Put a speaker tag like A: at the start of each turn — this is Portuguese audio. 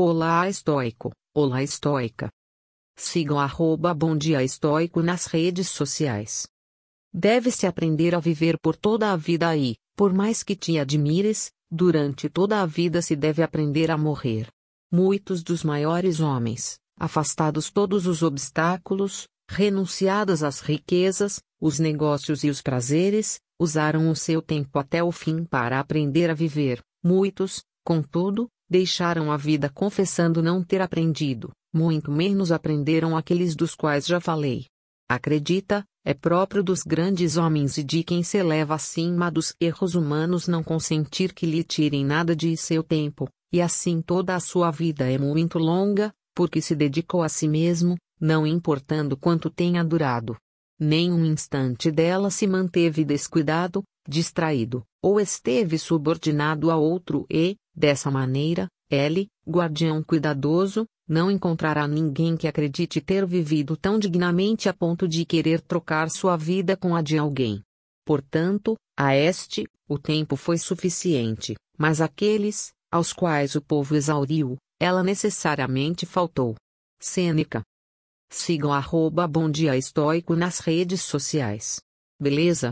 A: Olá estoico, olá estoica. Sigam arroba Bom Dia Estoico nas redes sociais. Deve-se aprender a viver por toda a vida e, por mais que te admires, durante toda a vida se deve aprender a morrer. Muitos dos maiores homens, afastados todos os obstáculos, renunciados às riquezas, os negócios e os prazeres, usaram o seu tempo até o fim para aprender a viver. Muitos, contudo, deixaram a vida confessando não ter aprendido, muito menos aprenderam aqueles dos quais já falei. Acredita, é próprio dos grandes homens e de quem se eleva acima dos erros humanos não consentir que lhe tirem nada de seu tempo, e assim toda a sua vida é muito longa, porque se dedicou a si mesmo, não importando quanto tenha durado. Nem um instante dela se manteve descuidado, distraído, ou esteve subordinado a outro e, dessa maneira, ele, guardião cuidadoso, não encontrará ninguém que acredite ter vivido tão dignamente a ponto de querer trocar sua vida com a de alguém. Portanto, a este, o tempo foi suficiente, mas aqueles, aos quais o povo exauriu, ela necessariamente faltou. Sêneca. Sigam arroba Bom Dia Estoico nas redes sociais. Beleza?